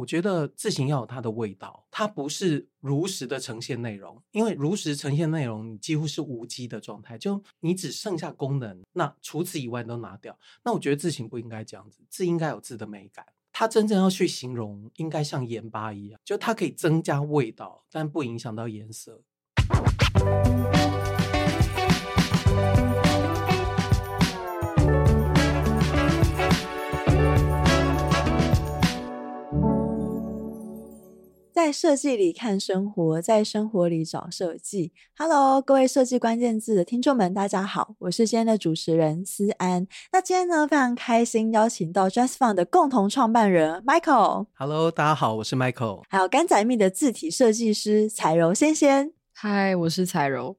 我觉得字形要有它的味道，它不是如实的呈现内容，因为如实呈现内容，你几乎是无机的状态，就你只剩下功能，那除此以外都拿掉。那我觉得字形不应该这样子，字应该有字的美感。它真正要去形容，应该像盐巴一样，就它可以增加味道，但不影响到颜色。在设计里看生活，在生活里找设计。Hello，各位设计关键字的听众们，大家好，我是今天的主持人思安。那今天呢，非常开心邀请到 JustFont 的共同创办人 Michael。Hello，大家好，我是 Michael。还有甘仔蜜的字体设计师彩柔仙仙。Hi，我是彩柔。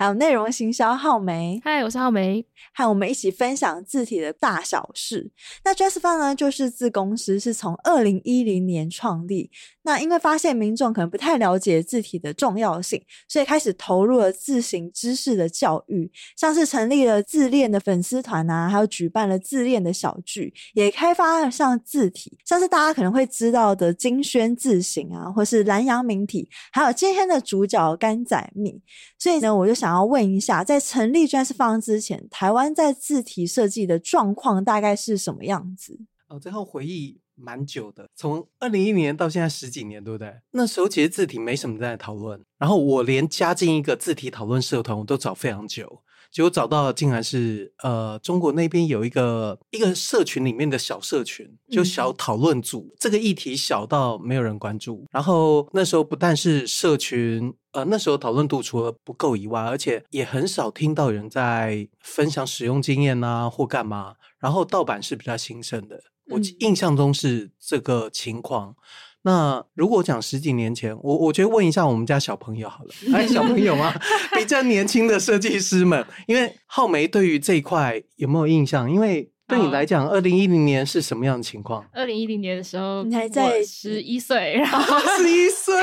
还有内容行销浩梅，嗨，我是浩梅，和我们一起分享字体的大小事。那 JustFont 呢，就是字公司，是从二零一零年创立。那因为发现民众可能不太了解字体的重要性，所以开始投入了字形知识的教育，像是成立了自恋的粉丝团啊，还有举办了自恋的小剧，也开发了像字体，像是大家可能会知道的金宣字型啊，或是兰阳明体，还有今天的主角甘仔蜜。所以呢，我就想。想要问一下，在成立篆式方之前，台湾在字体设计的状况大概是什么样子？哦，最后回忆蛮久的，从二零一零年到现在十几年，对不对？那时候其实字体没什么在讨论，然后我连加进一个字体讨论社团，我都找非常久。结果找到的竟然是呃，中国那边有一个一个社群里面的小社群，就小讨论组，嗯、这个议题小到没有人关注。然后那时候不但是社群，呃，那时候讨论度除了不够以外，而且也很少听到有人在分享使用经验啊或干嘛。然后盗版是比较兴盛的，我印象中是这个情况。那如果讲十几年前，我我觉得问一下我们家小朋友好了，哎，小朋友吗？比较年轻的设计师们，因为浩梅对于这一块有没有印象？因为对你来讲，二零一零年是什么样的情况？二零一零年的时候，你还在十一岁，然后十一岁。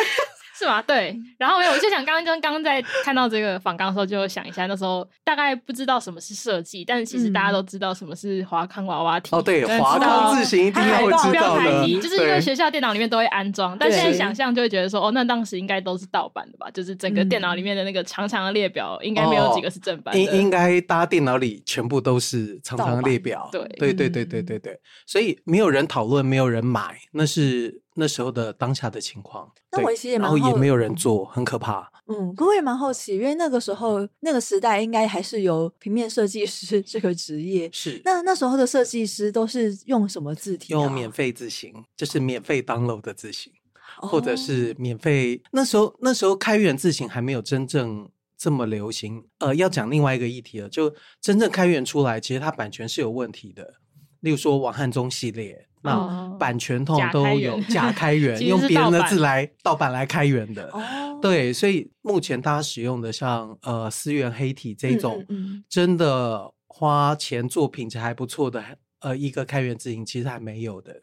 是吗？对，然后我就想，刚刚刚刚在看到这个访纲的时候，就想一下那时候大概不知道什么是设计，但是其实大家都知道什么是华康娃娃体。哦，对，华康字型一定要会知道的，就是因为学校电脑里面都会安装。但现在想象就会觉得说，哦，那当时应该都是盗版的吧？就是整个电脑里面的那个长长的列表，应该没有几个是正版的。应应该大家电脑里全部都是长长的列表。对，对，对，对，对，对，对。所以没有人讨论，没有人买，那是。那时候的当下的情况，那我其实也蛮然后也没有人做，很可怕。嗯，不过也蛮好奇，因为那个时候那个时代应该还是有平面设计师 这个职业。是，那那时候的设计师都是用什么字体啊？用免费字型，就是免费 download 的字型，哦、或者是免费。那时候那时候开源字型还没有真正这么流行。呃，要讲另外一个议题了，就真正开源出来，其实它版权是有问题的。例如说王汉中系列。那版权通都有假开源，用别人的字来盗版来开源的。哦，对，所以目前大家使用的像呃思源黑体这种，真的花钱做品质还不错的呃一个开源字型，其实还没有的。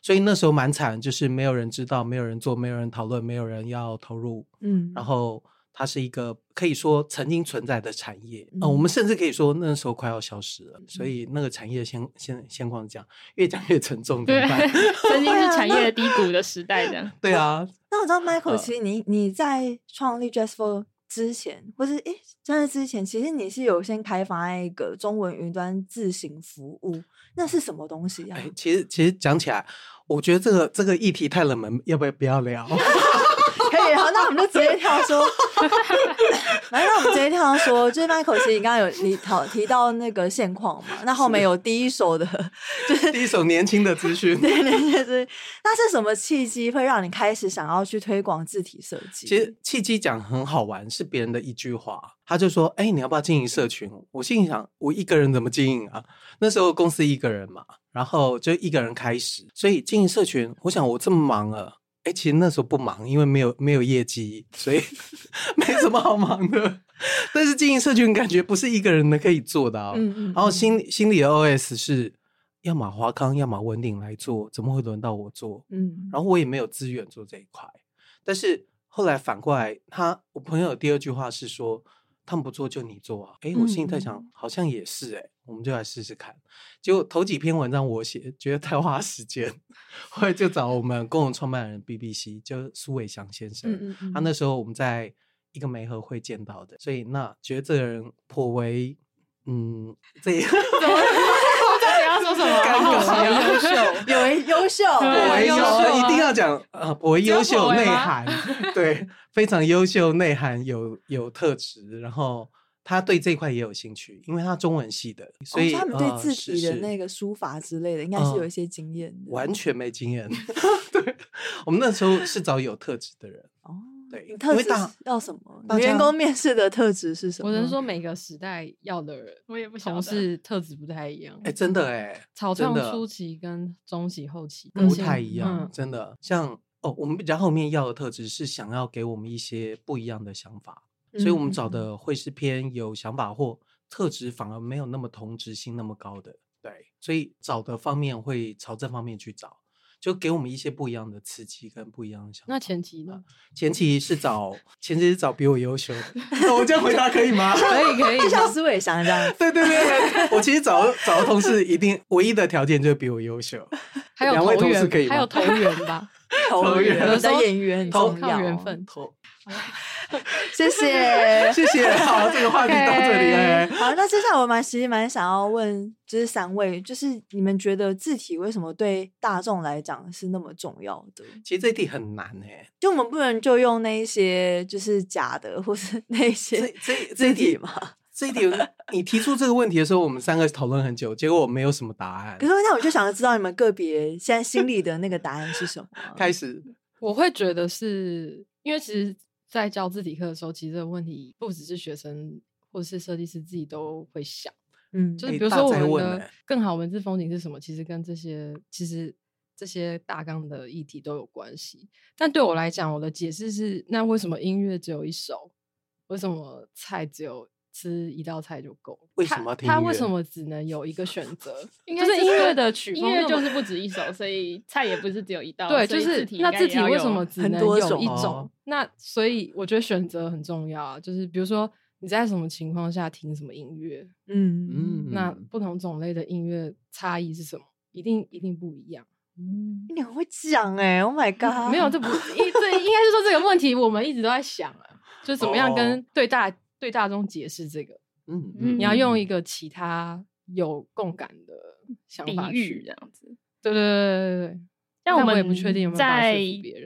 所以那时候蛮惨，就是没有人知道，没有人做，没有人讨论，没有人要投入。嗯，然后。它是一个可以说曾经存在的产业，嗯、呃，我们甚至可以说那时候快要消失了。嗯、所以那个产业先先先光讲，越讲越沉重，对，曾经是产业低谷的时代的。对啊。那我知道 Michael，其实你你在创立 JustFont 之前，或是诶，在之前，其实你是有先开发一个中文云端自行服务，那是什么东西啊？其实其实讲起来，我觉得这个这个议题太冷门，要不要不要聊？可以，好，那我们就直接跳说，来，那我们直接跳说，就是 Michael，其实你刚刚有你讨提到那个现况嘛，那后面有第一手的，就是第一手年轻的资讯，对对对对，那是什么契机会让你开始想要去推广字体设计？其实契机讲很好玩，是别人的一句话，他就说，哎、欸，你要不要经营社群？我心里想，我一个人怎么经营啊？那时候公司一个人嘛，然后就一个人开始，所以经营社群，我想我这么忙了。哎，其实那时候不忙，因为没有没有业绩，所以 没什么好忙的。但是经营社群感觉不是一个人能可以做的啊。嗯嗯。然后心心里的 OS 是，要么华康，要么文鼎来做，怎么会轮到我做？嗯。然后我也没有资源做这一块。但是后来反过来，他我朋友的第二句话是说，他们不做就你做啊。哎，我心里在想，嗯、好像也是哎，我们就来试试看。结果头几篇文章我写，觉得太花时间，后来就找我们共同创办人 BBC，就苏伟祥先生。嗯嗯嗯他那时候我们在一个媒合会见到的，所以那觉得这个人颇为嗯，这样。要说什么？优秀，有为优秀，我为优秀，一定要讲呃，我为优秀，内涵，对，非常优秀，内涵有有特质，然后他对这块也有兴趣，因为他中文系的，所以他们对字体的那个书法之类的，应该是有一些经验的。完全没经验，对，我们那时候是找有特质的人。哦。对，特质要什么？员工面试的特质是什么？我能说每个时代要的人，我也不晓得，同事特质不太一样。哎，真的哎，草创初期跟中期后期不太一样，真的。像哦，我们比较后面要的特质是想要给我们一些不一样的想法，所以我们找的会是偏有想法或特质反而没有那么同质性那么高的。对，所以找的方面会朝这方面去找。就给我们一些不一样的刺激跟不一样的想法。那前期呢？前期是找，前期是找比我优秀的。我这样回答可以吗？可 以可以，就像苏伟祥这样。对对对，我其实找找的同事一定唯一的条件就是比我优秀。还有两位同事可以吗？还有投缘吧，投缘，有的演员投靠缘分。投。谢谢 谢谢，好，这个话题到这里。哎，好，那接下来我蛮其实蛮想要问，就是三位，就是你们觉得字体为什么对大众来讲是那么重要的？其实这题很难哎，就我们不能就用那一些就是假的，或是那些这这这题嘛？这一题你提出这个问题的时候，我们三个讨论很久，结果我没有什么答案。可是那我就想知道你们个别现在心里的那个答案是什么？开始，我会觉得是因为其实。在教字体课的时候，其实这个问题不只是学生或者是设计师自己都会想，嗯，就是比如说我们的更好文字风景是什么，其实跟这些其实这些大纲的议题都有关系。但对我来讲，我的解释是：那为什么音乐只有一首？为什么菜只有？吃一道菜就够？为什么？他为什么只能有一个选择？应该是音乐的曲风，音乐就是不止一首，所以菜也不是只有一道。对，就是那字体为什么只能有一种？那所以我觉得选择很重要啊。就是比如说你在什么情况下听什么音乐，嗯嗯，那不同种类的音乐差异是什么？一定一定不一样。嗯，你很会讲哎，Oh my god！没有，这不，这应该是说这个问题我们一直都在想啊，就怎么样跟对大。对大众解释这个，嗯，嗯，你要用一个其他有共感的想法去这样子，对对对对对。像我们也不确定在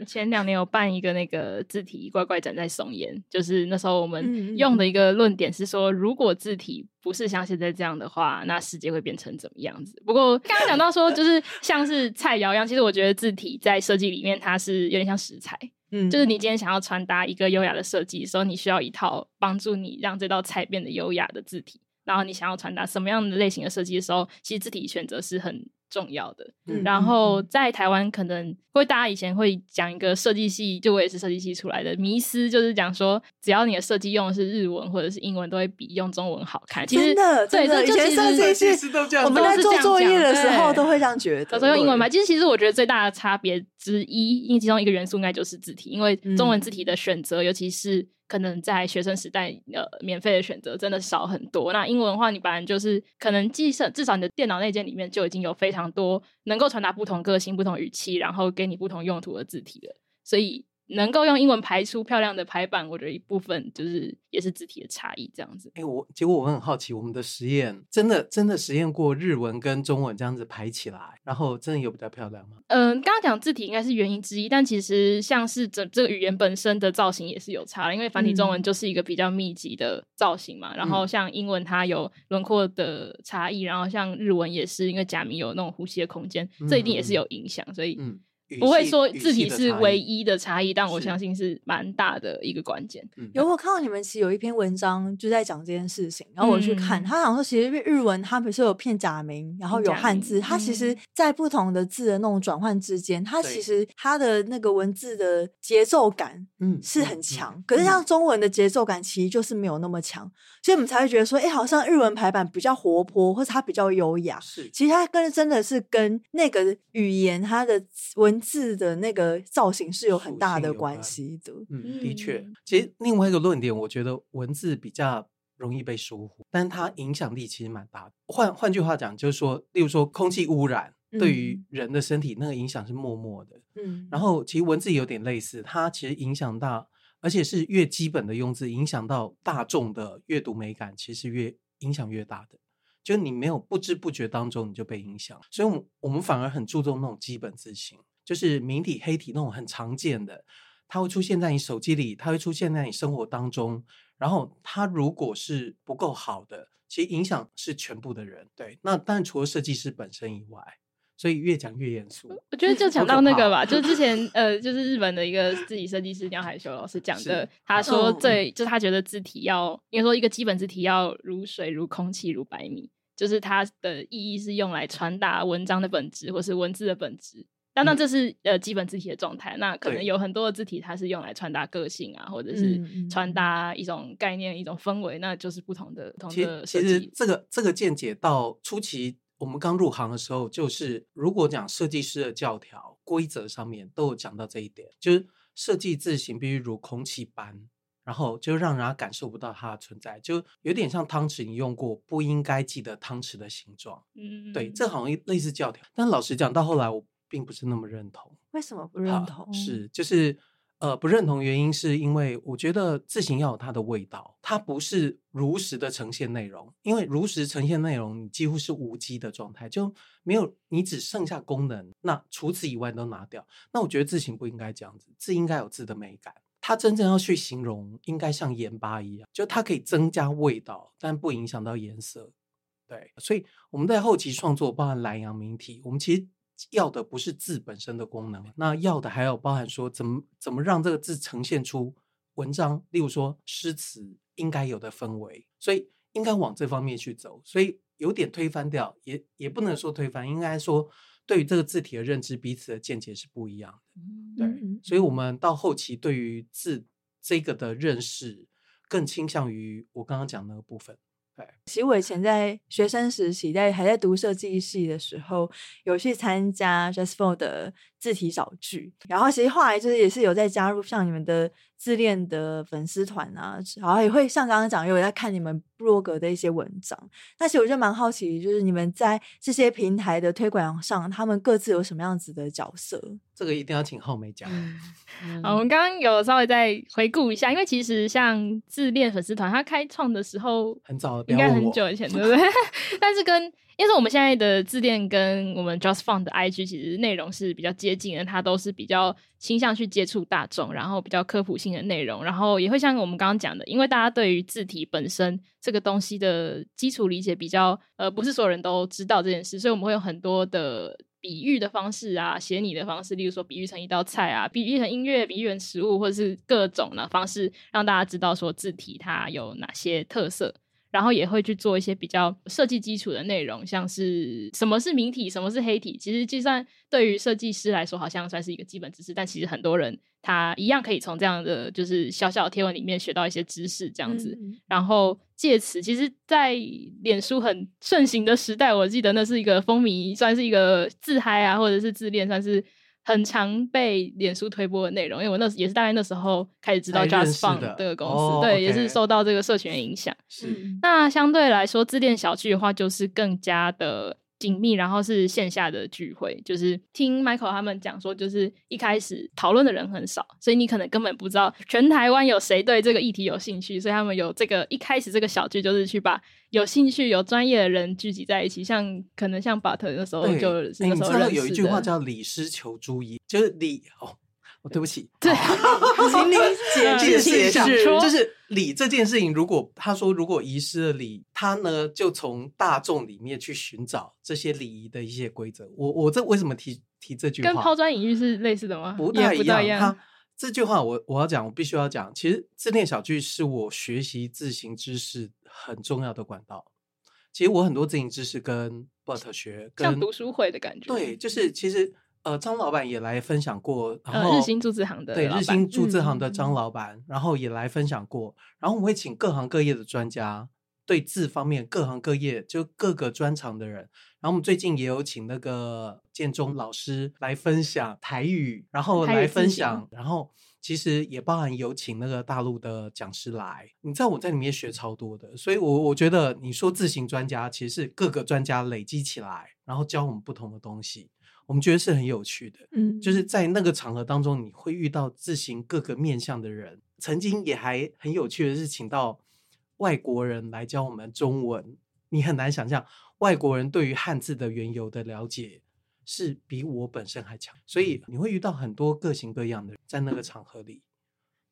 前两年有办一个那个字体怪怪展在松岩，就是那时候我们用的一个论点是说，如果字体不是像现在这样的话，那世界会变成怎么样子？不过刚刚讲到说，就是像是菜肴一样，其实我觉得字体在设计里面它是有点像食材。嗯，就是你今天想要传达一个优雅的设计的时候，你需要一套帮助你让这道菜变得优雅的字体。然后你想要传达什么样的类型的设计的时候，其实字体选择是很重要的。嗯、然后在台湾，可能会大家以前会讲一个设计系，就我也是设计系出来的迷思，就是讲说，只要你的设计用的是日文或者是英文，都会比用中文好看。其实真的，对，以前设计系都这样，我们在做作业的时候都会这样觉得。有时候用英文嘛，其实其实我觉得最大的差别之一，因为其中一个元素应该就是字体，因为中文字体的选择，嗯、尤其是。可能在学生时代，呃，免费的选择真的少很多。那英文的话，你本来就是可能，计算至少你的电脑内建里面就已经有非常多能够传达不同个性、不同语气，然后给你不同用途的字体了。所以。能够用英文排出漂亮的排版，我觉得一部分就是也是字体的差异这样子。哎、欸，我结果我很好奇，我们的实验真的真的实验过日文跟中文这样子排起来，然后真的有比较漂亮吗？嗯、呃，刚刚讲字体应该是原因之一，但其实像是这这个语言本身的造型也是有差的，因为繁体中文就是一个比较密集的造型嘛。嗯、然后像英文它有轮廓的差异，然后像日文也是因为假名有那种呼吸的空间，这一定也是有影响，嗯、所以嗯。不会说字体是唯一的差异，但我相信是蛮大的一个关键。有我看到你们其实有一篇文章就在讲这件事情，然后我去看，他好像说其实日文它不是有片假名，然后有汉字，它其实在不同的字的那种转换之间，它其实它的那个文字的节奏感嗯是很强，可是像中文的节奏感其实就是没有那么强，所以我们才会觉得说，哎，好像日文排版比较活泼，或者它比较优雅。是，其实它跟真的是跟那个语言它的文。字的那个造型是有很大的关系的。嗯，的确，其实另外一个论点，我觉得文字比较容易被疏忽，但它影响力其实蛮大的。换换句话讲，就是说，例如说空气污染对于人的身体那个影响是默默的。嗯，然后其实文字有点类似，它其实影响到，而且是越基本的用字，影响到大众的阅读美感，其实越影响越大的。就你没有不知不觉当中你就被影响，所以我们我们反而很注重那种基本字型，就是明体黑体那种很常见的。它会出现在你手机里，它会出现在你生活当中。然后它如果是不够好的，其实影响是全部的人。对，那但除了设计师本身以外，所以越讲越严肃。我觉得就 讲到那个吧，就之 前呃，就是日本的一个自己设计师鸟海修老师讲的，他说最、嗯、就是他觉得字体要，应该说一个基本字体要如水、如空气、如白米，就是它的意义是用来传达文章的本质或是文字的本质。当然，这是呃基本字体的状态。那可能有很多的字体，它是用来传达个性啊，或者是传达一种概念、一种氛围，那就是不同的不同的设计。其实这个这个见解到初期我们刚入行的时候，就是如果讲设计师的教条规则上面都有讲到这一点，就是设计字形必须如空气般，然后就让人家感受不到它的存在，就有点像汤匙，你用过不应该记得汤匙的形状。嗯，对，这好像类似教条。但老实讲，到后来我。并不是那么认同。为什么不认同？是就是呃，不认同原因是因为我觉得字形要有它的味道，它不是如实的呈现内容。因为如实呈现内容，你几乎是无机的状态，就没有你只剩下功能。那除此以外都拿掉。那我觉得字形不应该这样子，字应该有字的美感。它真正要去形容，应该像盐巴一样，就它可以增加味道，但不影响到颜色。对，所以我们在后期创作，包含蓝阳明体，我们其实。要的不是字本身的功能，那要的还有包含说怎么怎么让这个字呈现出文章，例如说诗词应该有的氛围，所以应该往这方面去走，所以有点推翻掉，也也不能说推翻，应该说对于这个字体的认知，彼此的见解是不一样的，对，所以我们到后期对于字这个的认识，更倾向于我刚刚讲的那个部分。其实我以前在学生时期，在还在读设计系的时候，有去参加 Just For 的字体小剧，然后其实后来就是也是有在加入像你们的自恋的粉丝团啊，然后也会像刚刚讲，有在看你们部落格的一些文章。那其实我就蛮好奇，就是你们在这些平台的推广上，他们各自有什么样子的角色？这个一定要请浩美讲。嗯、好，我们刚刚有稍微再回顾一下，因为其实像自恋粉丝团，它开创的时候很早，应该很久以前，对不对？但是跟因为我们现在的自恋跟我们 JustFont 的 IG 其实内容是比较接近的，它都是比较倾向去接触大众，然后比较科普性的内容，然后也会像我们刚刚讲的，因为大家对于字体本身这个东西的基础理解比较呃，不是所有人都知道这件事，所以我们会有很多的比喻的方式啊，写拟的方式，例如说比喻成一道菜啊，比喻成音乐，比喻成食物，或者是各种的方式，让大家知道说字体它有哪些特色。然后也会去做一些比较设计基础的内容，像是什么是明体，什么是黑体。其实，计算对于设计师来说，好像算是一个基本知识，但其实很多人他一样可以从这样的就是小小的贴文里面学到一些知识，这样子。嗯、然后借此，其实，在脸书很盛行的时代，我记得那是一个风靡，算是一个自嗨啊，或者是自恋，算是。很常被脸书推播的内容，因为我那时也是大概那时候开始知道 JustFont 这个公司，哦、对，okay、也是受到这个社群的影响。是，那相对来说，自恋小聚的话，就是更加的。紧密，然后是线下的聚会，就是听 Michael 他们讲说，就是一开始讨论的人很少，所以你可能根本不知道全台湾有谁对这个议题有兴趣，所以他们有这个一开始这个小聚，就是去把有兴趣、有专业的人聚集在一起，像可能像巴特那时候就那时候认识的。有一句话叫“李师求诸医”，就是李哦。对不起，对，请你解释一下，就是礼这件事情，如果他说如果遗失了礼，他呢就从大众里面去寻找这些礼仪的一些规则。我我这为什么提提这句话？跟抛砖引玉是类似的吗？不太一样。他这句话我我要讲，我必须要讲。其实自恋小聚是我学习自行知识很重要的管道。其实我很多自行知识跟 But 学，跟像读书会的感觉。对，就是其实。呃，张老板也来分享过，然后、呃、日新注字行的对日新注字行的张老板，嗯、然后也来分享过，然后我们会请各行各业的专家对字方面各行各业就各个专长的人。然后我们最近也有请那个建中老师来分享台语，然后来分享，然后其实也包含有请那个大陆的讲师来。你知道我在里面学超多的，所以我我觉得你说字型专家其实是各个专家累积起来，然后教我们不同的东西。我们觉得是很有趣的，嗯，就是在那个场合当中，你会遇到自行各个面向的人。曾经也还很有趣的是，请到外国人来教我们中文。你很难想象，外国人对于汉字的缘由的了解是比我本身还强。所以你会遇到很多各型各样的人在那个场合里。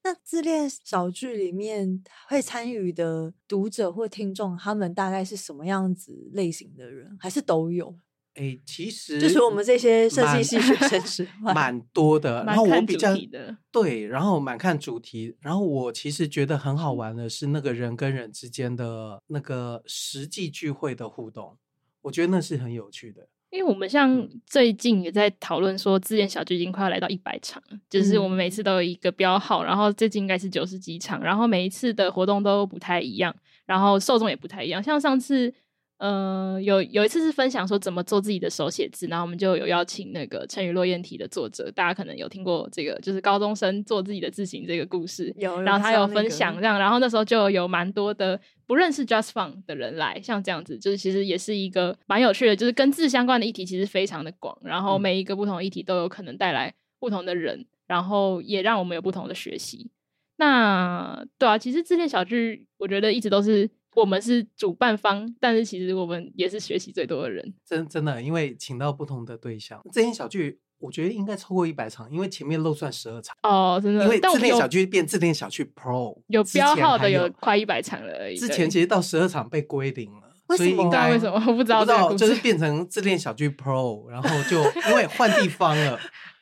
那自恋小剧里面会参与的读者或听众，他们大概是什么样子类型的人，还是都有？哎，其实就是我们这些设计系学生是 蛮多的，然后我比较的对，然后蛮看主题，然后我其实觉得很好玩的是那个人跟人之间的那个实际聚会的互动，我觉得那是很有趣的。因为我们像最近也在讨论说，自恋小聚已经快要来到一百场，就是我们每次都有一个标号，然后最近应该是九十几场，然后每一次的活动都不太一样，然后受众也不太一样，像上次。呃，有有一次是分享说怎么做自己的手写字，然后我们就有邀请那个成语落雁体的作者，大家可能有听过这个，就是高中生做自己的字形这个故事。有，然后他有分享这样，然后那时候就有蛮多的不认识 Just Font 的人来，像这样子，就是其实也是一个蛮有趣的，就是跟字相关的议题其实非常的广，然后每一个不同议题都有可能带来不同的人，然后也让我们有不同的学习。那对啊，其实自恋小剧，我觉得一直都是。我们是主办方，但是其实我们也是学习最多的人。真真的，因为请到不同的对象，自恋小聚我觉得应该超过一百场，因为前面漏算十二场。哦，真的。因为自恋小聚变自恋小聚 Pro，有标号的有快一百场了而已。之前其实到十二场被归零了，所以应该为什么我不知道？不知道，就是变成自恋小聚 Pro，然后就因为换地方了，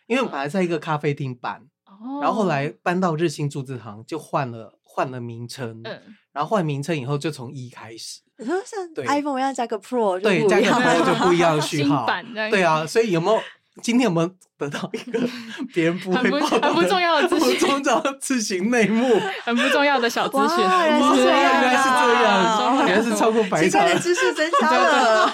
因为本来在一个咖啡厅办，哦，然后后来搬到日新筑字行，就换了换了名称。嗯。然后换名称以后，就从一开始。你说像 iPhone 要加个 Pro，对，加个 Pro 就不一样的序 号。对啊，所以有没有今天有没有得到一个 别人不会报道的很不重要的资讯？重要的字型内幕，很不重要的小资讯。原来是这样，原来是这样，原来是超过百场。的知识增加了，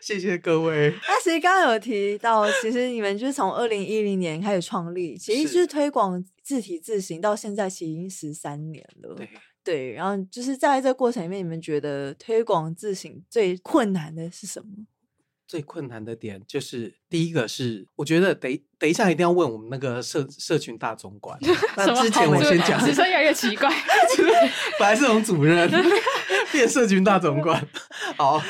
谢谢各位。那其实刚刚有提到，其实你们就是从二零一零年开始创立，其实就是推广字体字形到现在，其实已经十三年了。对。对，然后就是在这个过程里面，你们觉得推广自省最困难的是什么？最困难的点就是第一个是，我觉得等等一下一定要问我们那个社社群大总管。那之前我先讲，只是越来越奇怪，本来是从主任 变社群大总管。好，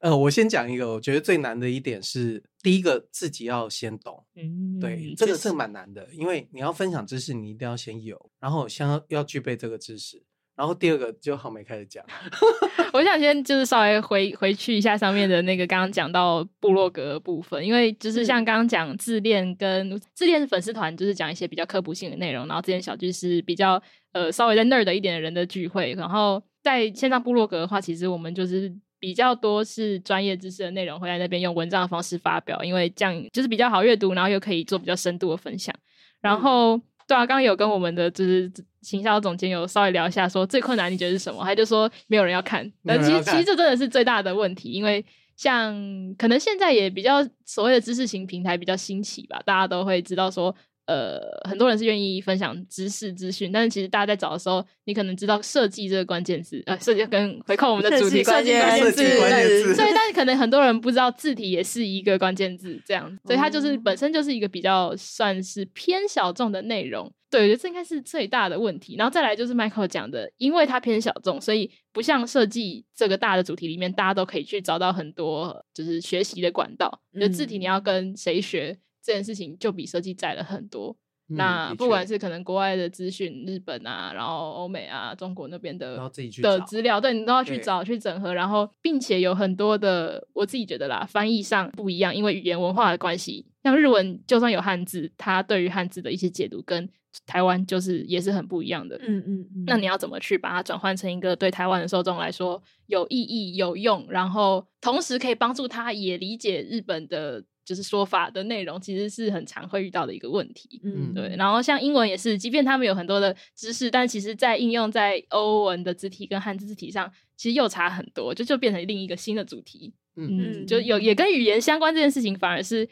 呃，我先讲一个，我觉得最难的一点是，第一个自己要先懂。嗯，对，这个是蛮难的，因为你要分享知识，你一定要先有，然后先要，要具备这个知识。然后第二个就好没开始讲，我想先就是稍微回回去一下上面的那个刚刚讲到部落格的部分，因为就是像刚刚讲自恋跟自恋是粉丝团，就是讲一些比较科普性的内容，然后自恋小聚是比较呃稍微在 nerd 一点的人的聚会，然后在线上部落格的话，其实我们就是比较多是专业知识的内容会在那边用文章的方式发表，因为这样就是比较好阅读，然后又可以做比较深度的分享，然后。嗯对啊，刚刚有跟我们的就是行销总监有稍微聊一下，说最困难你觉得是什么？他就说没有人要看，但其实其实这真的是最大的问题，因为像可能现在也比较所谓的知识型平台比较兴起吧，大家都会知道说。呃，很多人是愿意分享知识资讯，但是其实大家在找的时候，你可能知道设计这个关键字，呃，设计跟回扣我们的主题关键字，所以但是可能很多人不知道字体也是一个关键字，这样，所以它就是本身就是一个比较算是偏小众的内容。对，我觉得这应该是最大的问题。然后再来就是 Michael 讲的，因为它偏小众，所以不像设计这个大的主题里面，大家都可以去找到很多就是学习的管道。就字体你要跟谁学？这件事情就比设计窄了很多。嗯、那不管是可能国外的资讯，日本啊，然后欧美啊，中国那边的的资料，对，你都要去找去整合，然后并且有很多的，我自己觉得啦，翻译上不一样，因为语言文化的关系。像日文就算有汉字，它对于汉字的一些解读跟台湾就是也是很不一样的。嗯嗯嗯。那你要怎么去把它转换成一个对台湾的受众来说有意义、有用，然后同时可以帮助他也理解日本的。就是说法的内容，其实是很常会遇到的一个问题。嗯，对。然后像英文也是，即便他们有很多的知识，但其实在应用在欧文的字体跟汉字字体上，其实又差很多，就就变成另一个新的主题。嗯，嗯，就有也跟语言相关这件事情，反而是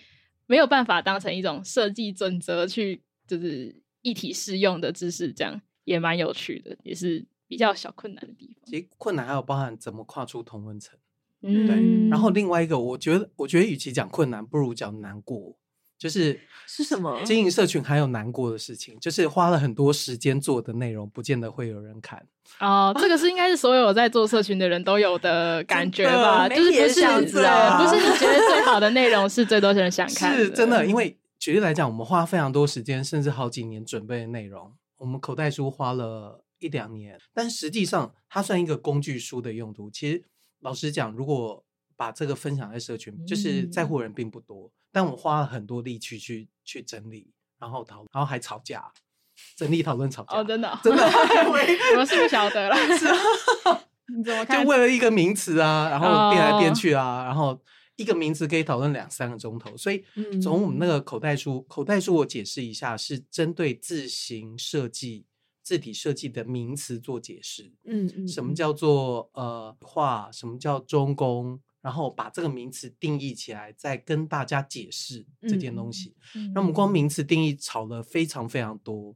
没有办法当成一种设计准则去，就是一体适用的知识，这样也蛮有趣的，也是比较小困难的地方。其实困难还有包含怎么跨出同文层。嗯，对。然后另外一个，我觉得，我觉得与其讲困难，不如讲难过。就是是什么？经营社群还有难过的事情，就是花了很多时间做的内容，不见得会有人看。哦，这个是应该是所有在做社群的人都有的感觉吧？就是不是、啊、不是你觉得最好的内容是最多人想 看？是真的，因为举例来讲，我们花非常多时间，甚至好几年准备的内容，我们口袋书花了一两年，但实际上它算一个工具书的用途。其实老实讲，如果把这个分享在社群，就是在乎人并不多。嗯但我花了很多力气去去整理，然后讨，然后还吵架，整理讨论吵架。哦，真的、哦，真的，我是不晓得了。是啊，你怎么看？就为了一个名词啊，然后变来变去啊，哦、然后一个名词可以讨论两三个钟头。所以从我们那个口袋书，嗯、口袋书我解释一下，是针对自行设计、字体设计的名词做解释。嗯嗯，什么叫做呃画？什么叫中宫？然后把这个名词定义起来，再跟大家解释这件东西。那、嗯、我们光名词定义吵了非常非常多，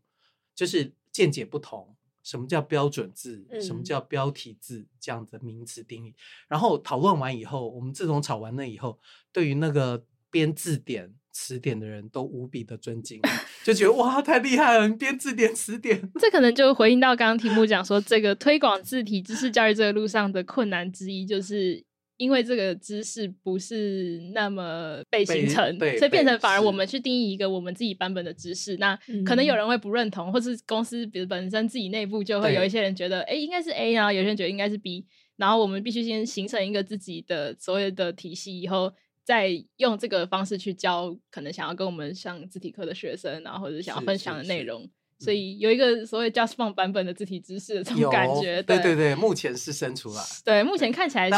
就是见解不同。什么叫标准字？嗯、什么叫标题字？这样的名词定义。然后讨论完以后，我们自从吵完了以后，对于那个编字典、词典的人都无比的尊敬，就觉得哇，太厉害了！你编字典、词典，这可能就回应到刚刚题目讲说，这个推广字体知识教育这个路上的困难之一，就是。因为这个知识不是那么被形成，所以变成反而我们去定义一个我们自己版本的知识，那可能有人会不认同，嗯、或是公司比如本身自己内部就会有一些人觉得，哎，应该是 A，然后有些人觉得应该是 B，然后我们必须先形成一个自己的所谓的体系，以后再用这个方式去教可能想要跟我们上字体课的学生，然后或者想要分享的内容。所以有一个所谓 JustFont 版本的字体知识的这种感觉，对对对，目前是生出来，对，目前看起来是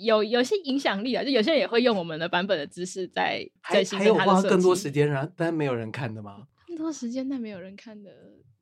有有些影响力啊，就有些人也会用我们的版本的知识在在形成它的设计。还有花更多时间，然但没有人看的吗？更多时间但没有人看的，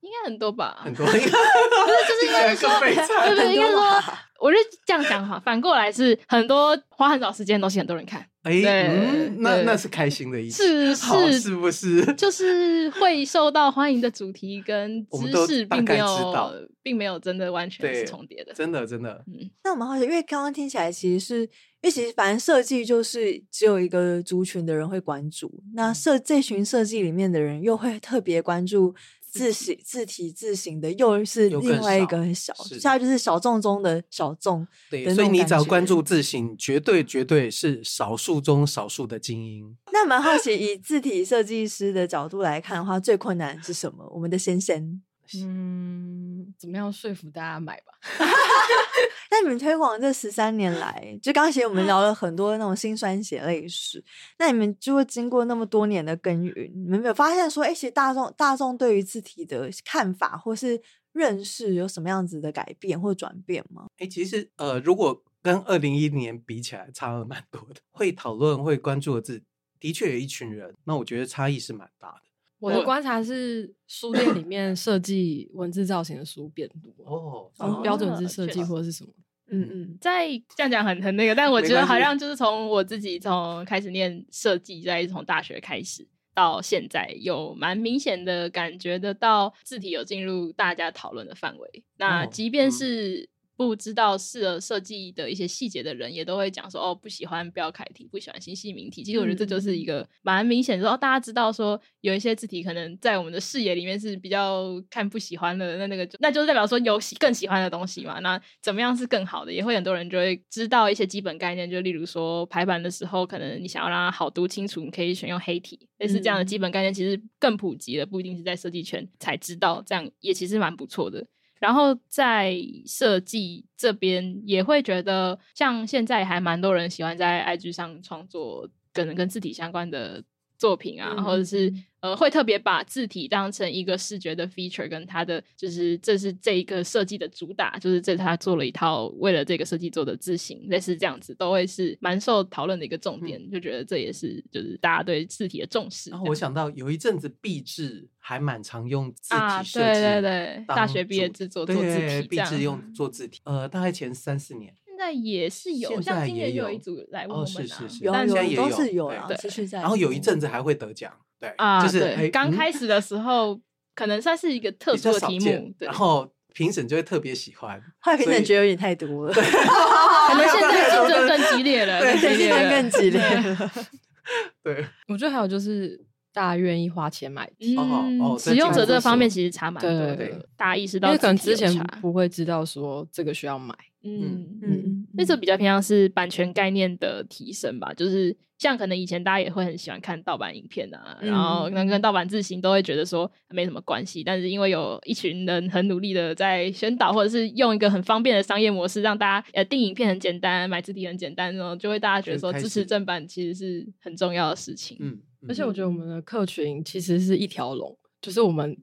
应该很多吧？很 多，不是就是应该说，对不对？应该说，我就这样想哈，反过来是很多花很少时间的东西，很多人看。哎，嗯，那那是开心的意思，是是是不是？就是会受到欢迎的主题跟知识，并没有，并没有真的完全是重叠的，真的真的。嗯，那我们好奇，因为刚刚听起来，其实是因为其实反正设计就是只有一个族群的人会关注，那设这群设计里面的人又会特别关注。字形、字体、字形的又是另外一个很小，现在就是小众中的小众。对，所以你只要关注字形，绝对绝对是少数中少数的精英。那蛮好奇，以字体设计师的角度来看的话，最困难是什么？我们的先生，嗯，怎么样说服大家买吧？那你们推广这十三年来，就刚才我们聊了很多那种辛酸血泪史。那你们就会经过那么多年的耕耘，你们有没有发现说，哎、欸，其实大众大众对于字体的看法或是认识有什么样子的改变或转变吗？哎、欸，其实呃，如果跟二零一零年比起来，差了蛮多的。会讨论、会关注的字，的确有一群人。那我觉得差异是蛮大的。我的观察是，书店里面设计文字造型的书变多哦，标准字设计或者是什么？嗯嗯，在这样讲很很那个，但我觉得好像就是从我自己从开始念设计，再从大学开始到现在，有蛮明显的感觉得到字体有进入大家讨论的范围。那即便是。不知道适合设计的一些细节的人，也都会讲说哦，不喜欢标楷体，不喜欢新细明体。其实我觉得这就是一个蛮明显说，哦、大家知道说有一些字体可能在我们的视野里面是比较看不喜欢的，那那个就那就是代表说有喜更喜欢的东西嘛。那怎么样是更好的？也会很多人就会知道一些基本概念，就例如说排版的时候，可能你想要让它好读清楚，你可以选用黑体，类似这样的基本概念，其实更普及了，不一定是在设计圈才知道，这样也其实蛮不错的。然后在设计这边也会觉得，像现在还蛮多人喜欢在 IG 上创作跟跟字体相关的作品啊，嗯、或者是呃，会特别把字体当成一个视觉的 feature，跟它的就是这是这一个设计的主打，就是这他做了一套为了这个设计做的字型，类似这样子，都会是蛮受讨论的一个重点。嗯、就觉得这也是就是大家对字体的重视。然后我想到有一阵子壁纸还蛮常用字体设计、啊，对对对，大学毕业制作做字体，毕制用做字体，呃，大概前三四年。现在也是有，像今年有一组来问我们、啊，哦、是是是，但现在也有，都是有对，持续在。然后有一阵子还会得奖，对啊，就是对，刚开始的时候、嗯、可能算是一个 特殊的题目，然后评审就会特别喜欢。后来评审觉得有点太多了，对可能现在竞争 更激烈了，对，竞争更激烈了。对，我觉得还有就是大家愿意花钱买，嗯，哦，使用者这方面其实差蛮多的，对，大家意识到，因为可能之前不会知道说这个需要买。嗯嗯，那这比较偏向是版权概念的提升吧，就是像可能以前大家也会很喜欢看盗版影片啊，嗯、然后能跟盗版字型都会觉得说没什么关系，但是因为有一群人很努力的在宣导，或者是用一个很方便的商业模式，让大家呃订影片很简单，买字体很简单，然后就会大家觉得说支持正版其实是很重要的事情。嗯，而且我觉得我们的客群其实是一条龙，就是我们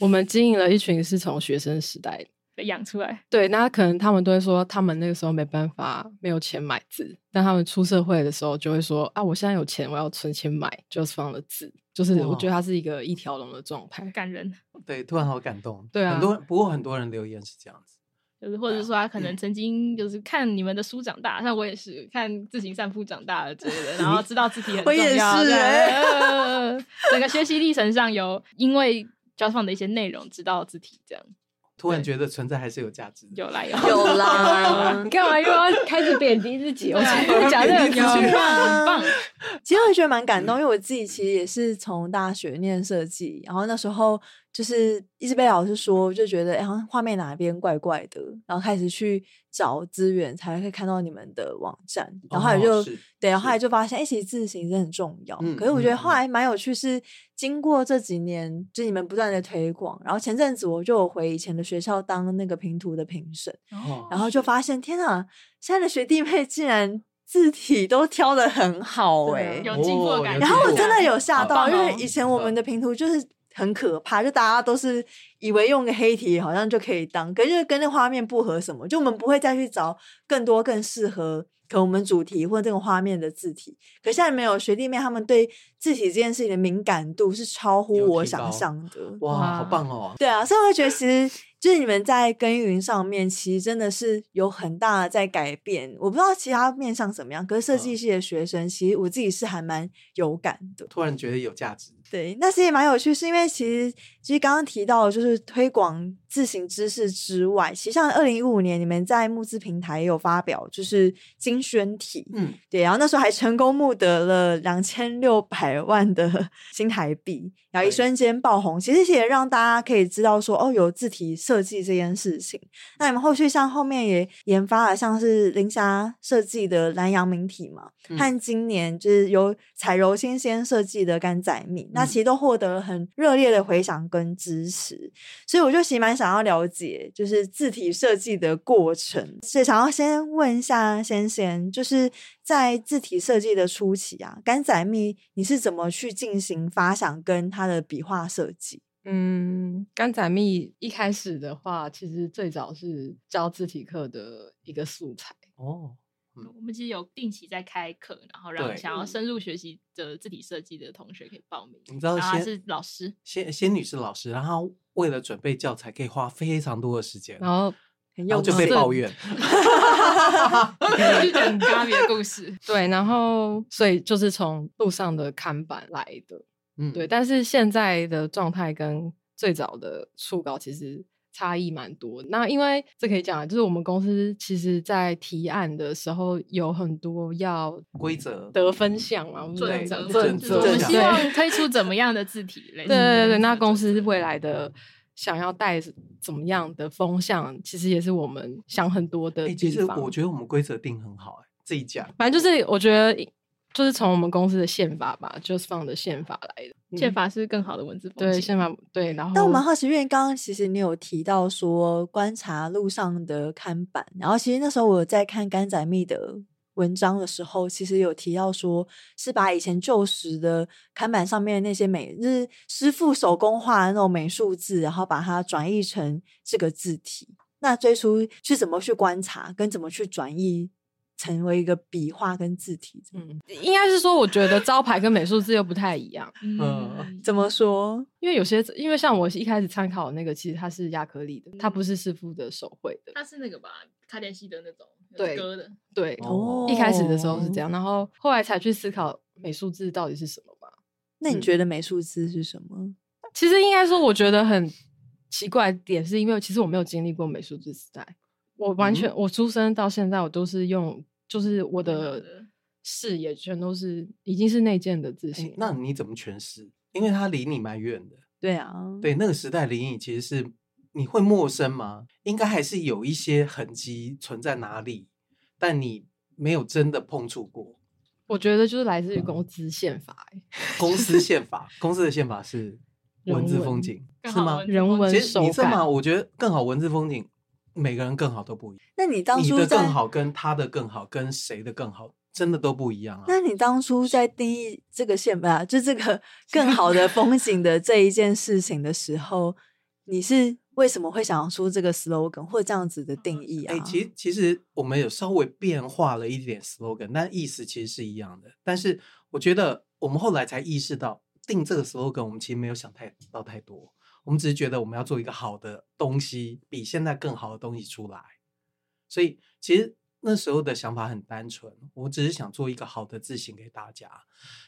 我们经营了一群是从学生时代。养出来，对，那可能他们都会说，他们那个时候没办法，没有钱买字，但他们出社会的时候就会说啊，我现在有钱，我要存钱买 JOSFOUND 的字，就是我觉得它是一个一条龙的状态，感人。对，突然好感动。对啊，很多不过很多人留言是这样子，就是或者说他可能曾经就是看你们的书长大，像我也是看自行散步长大的之类的，然后知道字体很重要。我也是、欸，整个学习历程上有因为 JOSFOUND 的一些内容知道字体这样。突然觉得存在还是有价值的，有啦有有啦，你干嘛又要开始贬低自己？我讲的很棒很棒，其实我觉得蛮感动，因为我自己其实也是从大学念设计，然后那时候就是一直被老师说，就觉得哎，画面哪边怪怪的，然后开始去找资源，才可以看到你们的网站，然后后来就、哦、对，然后后来就发现，哎，其实字型真的很重要。嗯、可是我觉得后来蛮有趣，是经过这几年，就你们不断的推广，然后前阵子我就有回以前的学校当那个评图的评审，哦、然后就发现，天啊，现在的学弟妹竟然字体都挑的很好、欸，哎，有进步的感觉。然后我真的有吓到，哦、因为以前我们的评图就是。很可怕，就大家都是以为用个黑体好像就可以当，可是跟那画面不合什么，就我们不会再去找更多更适合可我们主题或这个画面的字体。可现在没有学弟妹，他们对字体这件事情的敏感度是超乎我想象的。哇，好棒哦！对啊，所以我觉得其实就是你们在耕耘上面，其实真的是有很大的在改变。我不知道其他面上怎么样，可是设计系的学生，其实我自己是还蛮有感的。突然觉得有价值。对，那其实也蛮有趣，是因为其实其实刚刚提到就是推广自行知识之外，其实像二零一五年你们在募资平台也有发表，就是精选体，嗯，对，然后那时候还成功募得了两千六百万的 新台币，然后一瞬间爆红，其实也让大家可以知道说，哦，有字体设计这件事情。那你们后续像后面也研发了像是林霞设计的南洋明体嘛，嗯、和今年就是由彩柔新鲜设计的甘仔蜜。那其实都获得了很热烈的回响跟支持，所以我就其实蛮想要了解，就是字体设计的过程。所以想要先问一下先贤，就是在字体设计的初期啊，甘仔蜜你是怎么去进行发想跟它的笔画设计？嗯，甘仔蜜一开始的话，其实最早是教字体课的一个素材哦。我们其实有定期在开课，然后让想要深入学习的字体设计的同学可以报名。你知道，仙是老师，仙仙女是老师，然后为了准备教材，可以花非常多的时间，然后然后就被抱怨。哈哈哈哈很咖别的故事。对，然后所以就是从路上的看板来的，嗯，对。但是现在的状态跟最早的初稿其实。差异蛮多，那因为这可以讲，就是我们公司其实，在提案的时候有很多要规则得分项嘛，准则准则，我们希望推出怎么样的字体类？对对对，那公司未来的想要带怎么样的风向，其实也是我们想很多的地方。其实我觉得我们规则定很好，哎，自己讲，反正就是我觉得。就是从我们公司的宪法吧，JOSFOUND 的宪法来的。宪法是更好的文字风景。对，宪法对。然后，但我们好奇，因为刚刚其实你有提到说观察路上的看板，然后其实那时候我在看甘仔蜜的文章的时候，其实有提到说，是把以前旧时的看板上面那些美日师傅手工画的那种美术字，然后把它转译成这个字体。那最初是怎么去观察，跟怎么去转译？成为一个笔画跟字体，嗯，应该是说，我觉得招牌跟美术字又不太一样。嗯，怎么说？因为有些，因为像我一开始参考的那个，其实它是亚克力的，它不是师傅的手绘的。它是那个吧，卡点西的那种，对，割的，对。哦，一开始的时候是这样，然后后来才去思考美术字到底是什么吧。那你觉得美术字是什么？嗯，其实应该说，我觉得很奇怪的点，是因为其实我没有经历过美术字时代。我完全，嗯、我出生到现在，我都是用，就是我的视野全都是已经是内建的自信。那你怎么诠释？因为它离你蛮远的。对啊，对，那个时代离你其实是你会陌生吗？应该还是有一些痕迹存在哪里，但你没有真的碰触过。我觉得就是来自于公司宪法，公司宪法，公司的宪法是文字风景，是吗？人文你这么？我觉得更好文字风景。每个人更好都不一样。那你当初你的更好跟他的更好跟谁的更好，真的都不一样啊。那你当初在定义这个线吧，就这个 更好的风景的这一件事情的时候，你是为什么会想要出这个 slogan 或这样子的定义啊？哎、欸，其实其实我们有稍微变化了一点 slogan，但意思其实是一样的。但是我觉得我们后来才意识到，定这个 slogan 我们其实没有想太到太多。我们只是觉得我们要做一个好的东西，比现在更好的东西出来，所以其实那时候的想法很单纯，我只是想做一个好的字型给大家。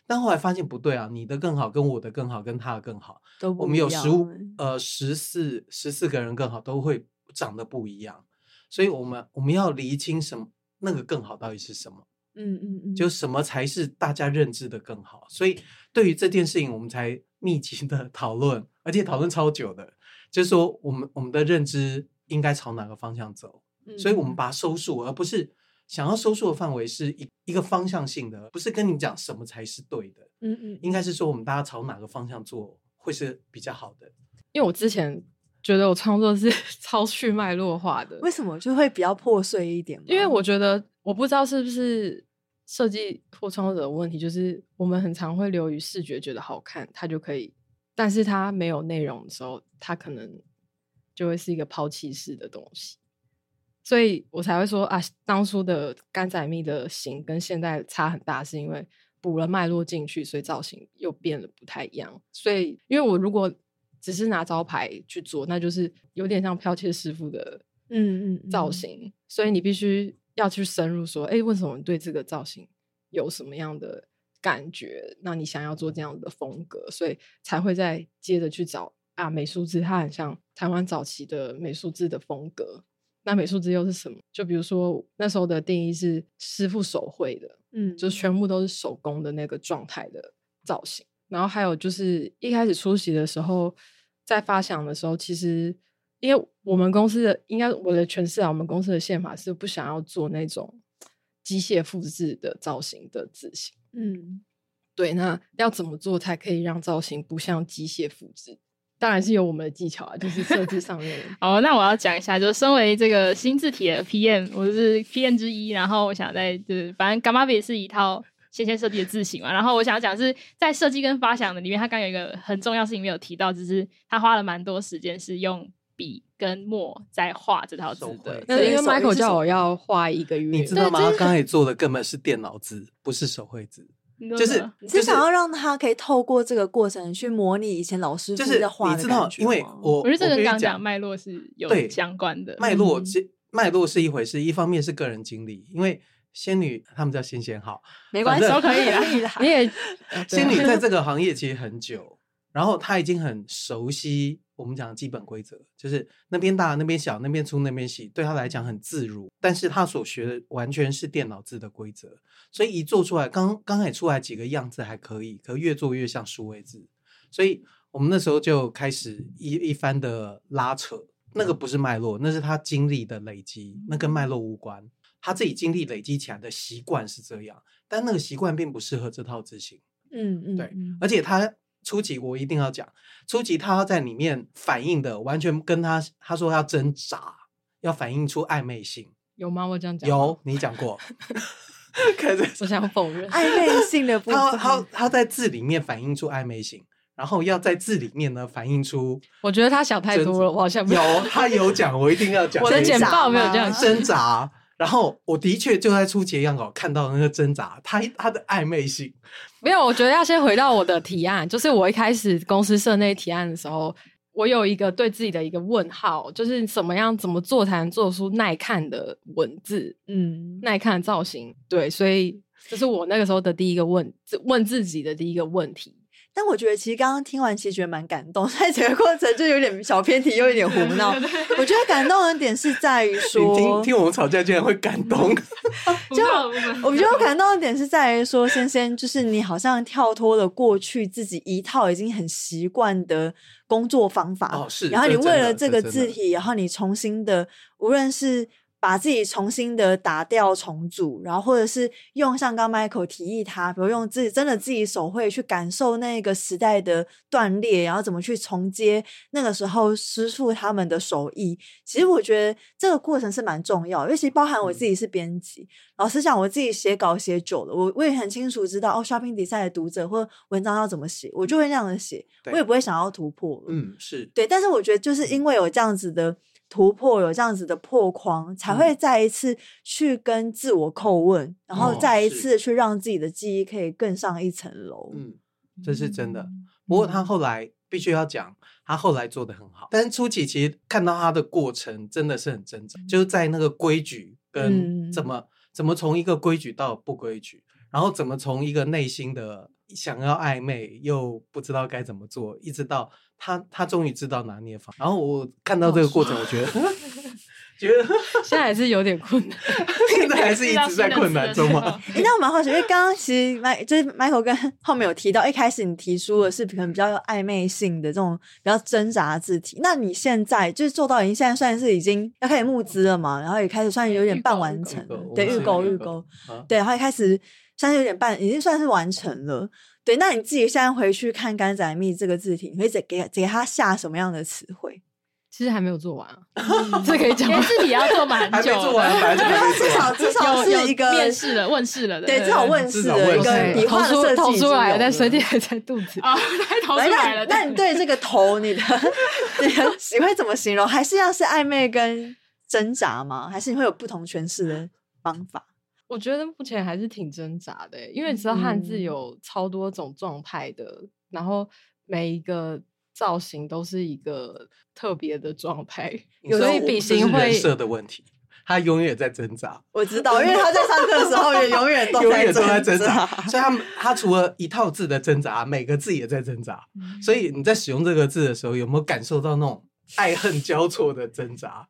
但后来发现不对啊，你的更好，跟我的更好，跟他的更好，都。我们有十五呃十四十四个人更好，都会长得不一样，所以我们我们要厘清什么那个更好到底是什么。嗯嗯嗯，就什么才是大家认知的更好？所以对于这件事情，我们才密集的 讨论，而且讨论超久的。就是说，我们我们的认知应该朝哪个方向走？嗯、所以我们把它收束，而不是想要收束的范围是一一个方向性的，不是跟你讲什么才是对的。嗯嗯，应该是说我们大家朝哪个方向做会是比较好的。因为我之前觉得我创作是 超去脉络化的，为什么就会比较破碎一点？因为我觉得。我不知道是不是设计或创作者的问题，就是我们很常会流于视觉，觉得好看，它就可以，但是它没有内容的时候，它可能就会是一个抛弃式的东西，所以我才会说啊，当初的甘仔蜜的型跟现在差很大，是因为补了脉络进去，所以造型又变得不太一样。所以，因为我如果只是拿招牌去做，那就是有点像剽窃师傅的嗯嗯造型，嗯嗯，所以你必须。要去深入说，哎，为什么你对这个造型有什么样的感觉？那你想要做这样的风格，所以才会再接着去找啊，美术字，它很像台湾早期的美术字的风格。那美术字又是什么？就比如说那时候的定义是师傅手绘的，嗯，就全部都是手工的那个状态的造型。然后还有就是一开始出席的时候，在发想的时候，其实。因为我们公司的应该我的诠释啊，我们公司的宪法是不想要做那种机械复制的造型的字型。嗯，对。那要怎么做才可以让造型不像机械复制？当然是有我们的技巧啊，就是设计上面。哦，那我要讲一下，就是身为这个新字体的 PM，我是 PM 之一。然后我想在就是，反正 Gamma 是一套先先设计的字型嘛。然后我想要讲是在设计跟发想的里面，他刚有一个很重要事情没有提到，就是他花了蛮多时间是用。笔跟墨在画这套字的，那因为 Michael 叫我要画一个月，你知道吗？他刚才做的根本是电脑字，不是手绘字，就是你是想要让他可以透过这个过程去模拟以前老师傅在画的感觉。因为我我觉得这个刚讲脉络是有相关的，脉络这脉络是一回事，一方面是个人经历，因为仙女他们叫仙仙好，没关系都可以啊，你也 仙女在这个行业其实很久，然后他已经很熟悉。我们讲的基本规则就是那边大那边小，那边粗那边细，对他来讲很自如。但是他所学的完全是电脑字的规则，所以一做出来，刚刚才出来几个样子还可以，可越做越像数位字。所以我们那时候就开始一一番的拉扯，那个不是脉络，那是他经历的累积，那跟脉络无关。他自己经历累积起来的习惯是这样，但那个习惯并不适合这套字型。嗯嗯，对，而且他。初级我一定要讲，初级他在里面反映的完全跟他他说要挣扎，要反映出暧昧性，有吗？我这样讲有，你讲过。可是我想否认暧昧性的 部分。他他他在字里面反映出暧昧性，然后要在字里面呢反映出。我觉得他想太多了，我好像有他有讲，我一定要讲。我的简报没有这样挣扎，然后我的确就在初级样稿看到那个挣扎，他他的暧昧性。没有，我觉得要先回到我的提案，就是我一开始公司设那提案的时候。我有一个对自己的一个问号，就是怎么样怎么做才能做出耐看的文字，嗯，耐看的造型，对，所以这是我那个时候的第一个问问自己的第一个问题。但我觉得其实刚刚听完，其实觉得蛮感动，在整个过程就有点小偏题，又有点胡闹。我觉得感动的点是在于说，听听我们吵架竟然会感动。就我觉得感动的点是在于说，先先就是你好像跳脱了过去自己一套已经很习惯的工作方法，哦，是，然后你为了这个字体，然后你重新的，无论是。把自己重新的打掉重组，然后或者是用像刚 Michael 提议他，比如用自己真的自己手绘去感受那个时代的断裂，然后怎么去重接那个时候师傅他们的手艺。其实我觉得这个过程是蛮重要，尤其包含我自己是编辑，嗯、老实讲，我自己写稿写久了，我我也很清楚知道哦，Shopping Design 的读者或文章要怎么写，我就会那样的写，我也不会想要突破。嗯，是对，但是我觉得就是因为有这样子的。突破有这样子的破框，才会再一次去跟自我叩问，嗯、然后再一次去让自己的记忆可以更上一层楼。嗯，这是真的。不过他后来必须要讲，他后来做得很好。但是初期其实看到他的过程真的是很挣扎，就是在那个规矩跟怎么、嗯、怎么从一个规矩到不规矩，然后怎么从一个内心的。想要暧昧又不知道该怎么做，一直到他他终于知道拿捏法。然后我看到这个过程，我觉得 觉得 现在还是有点困难，现在还是一直在困难中吗？哎，那我蛮好奇，因为刚刚其实麦就是 Michael 跟后面有提到，一开始你提出的是可能比较有暧昧性的这种比较挣扎的字体，那你现在就是做到已经现在算是已经要开始募资了嘛？然后也开始算有点半完成，对，预购预购，对，然后开始。三十有点半，已经算是完成了。对，那你自己现在回去看“甘仔蜜”这个字体，你会给给给他下什么样的词汇？其实还没有做完啊，这可以讲。连字体要做蛮久，还没做完，反正至少至少是一个面试了、问世了的，对，至少问世了一个笔画的设计投出来了，但水滴还在肚子啊，还投出来了。那你对这个头，你的你的你会怎么形容？还是要是暧昧跟挣扎吗？还是你会有不同诠释的方法？我觉得目前还是挺挣扎的，因为你知道汉字有超多种状态的，嗯、然后每一个造型都是一个特别的状态，所以笔形会人设的问题，他永远在挣扎。我知道，因为他在上课的时候也永远 都在挣扎，所以他他除了一套字的挣扎，每个字也在挣扎。嗯、所以你在使用这个字的时候，有没有感受到那种爱恨交错的挣扎？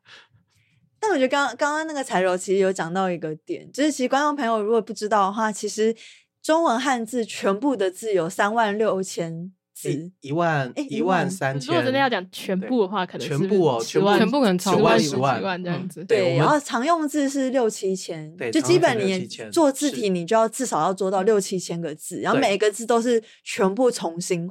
但我觉得刚刚刚那个彩柔其实有讲到一个点，就是其实观众朋友如果不知道的话，其实中文汉字全部的字有三万六千字，一万一万三千。如果真的要讲全部的话，可能全部哦，全部全部可能超过十万这样子。对，然后常用字是六七千，就基本你做字体，你就要至少要做到六七千个字，然后每一个字都是全部重新。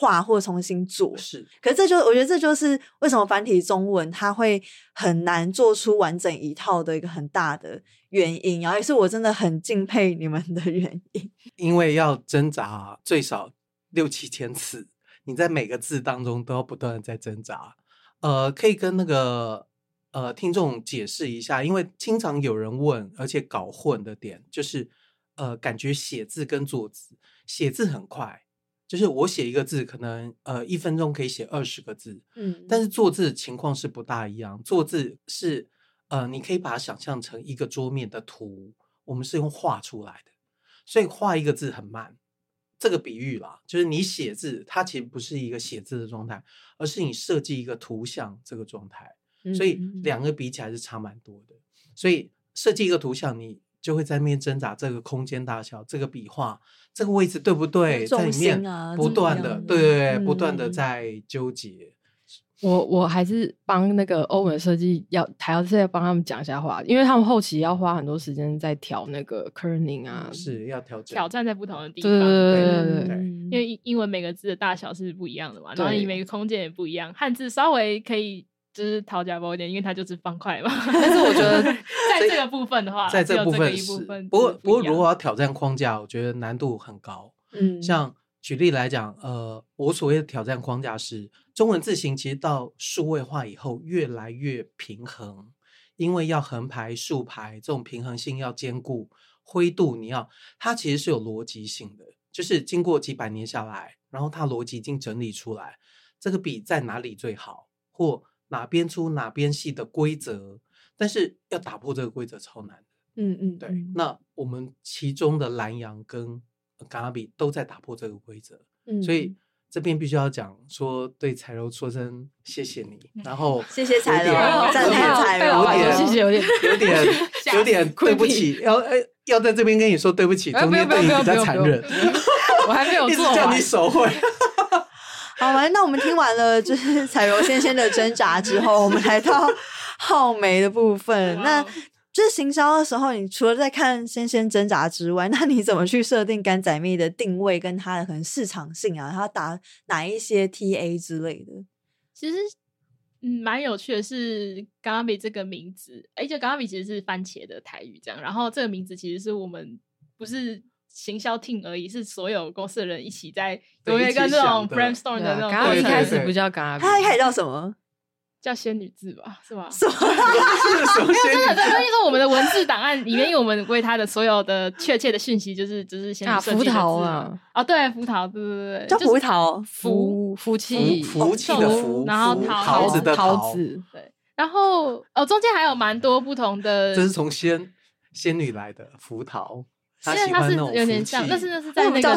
画或重新做是，可是这就我觉得这就是为什么繁体中文它会很难做出完整一套的一个很大的原因，然后也是我真的很敬佩你们的原因。因为要挣扎最少六七千次，你在每个字当中都要不断的在挣扎。呃，可以跟那个呃听众解释一下，因为经常有人问，而且搞混的点就是，呃，感觉写字跟做字，写字很快。就是我写一个字，可能呃一分钟可以写二十个字，嗯，但是做字情况是不大一样。做字是呃，你可以把它想象成一个桌面的图，我们是用画出来的，所以画一个字很慢。这个比喻啦，就是你写字，它其实不是一个写字的状态，而是你设计一个图像这个状态，所以两个比起来是差蛮多的。所以设计一个图像，你。就会在那边挣扎，这个空间大小，这个笔画，这个位置对不对？在里面不断的，对对对，不断的在纠结。我我还是帮那个欧文设计要还要再帮他们讲一下话，因为他们后期要花很多时间在调那个 kerning 啊，是要调整挑战在不同的地方。对对对对，因为英文每个字的大小是不一样的嘛，然后你每个空间也不一样，汉字稍微可以就是讨价包点，因为它就是方块嘛。但是我觉得 在这个部分的话，在这部分是。不过不过，如果要挑战框架，我觉得难度很高。嗯，像举例来讲，呃，我所谓的挑战框架是中文字形，其实到数位化以后越来越平衡，因为要横排竖排，这种平衡性要兼顾，灰度你要，它其实是有逻辑性的，就是经过几百年下来，然后它逻辑已经整理出来，这个笔在哪里最好，或哪边粗哪边细的规则，但是要打破这个规则超难的。嗯嗯，对。那我们其中的蓝洋跟嘎拉比都在打破这个规则，嗯，所以这边必须要讲说，对彩柔说声谢谢你，然后谢谢彩柔，赞叹彩柔，谢谢有点有点有点对不起，要要在这边跟你说对不起，中间对你比较残忍，我还没有 做完，叫你手绘。好吧，那我们听完了就是彩柔先生的挣扎之后，我们来到浩梅的部分。那就是行销的时候，你除了在看先生挣扎之外，那你怎么去设定甘仔蜜的定位跟它的可能市场性啊？它打哪一些 TA 之类的？其实，嗯，蛮有趣的是甘仔蜜这个名字，哎，就甘仔蜜其实是番茄的台语这样。然后这个名字其实是我们不是。行销 team 而已，是所有公司的人一起在有一个这种 brainstorm 的那种。刚刚一开始不叫嘎，他一开始叫什么？叫仙女字吧，是吧？什么？没有真的，所以说我们的文字档案里面，因为我们为他的所有的确切的讯息，就是就是先福桃啊，哦，对，葡萄，对对对，叫葡萄，福福气，福气的福，然后桃桃子的桃子，对，然后哦，中间还有蛮多不同的，这是从仙仙女来的福桃。现在它是有点像，但是那是在那个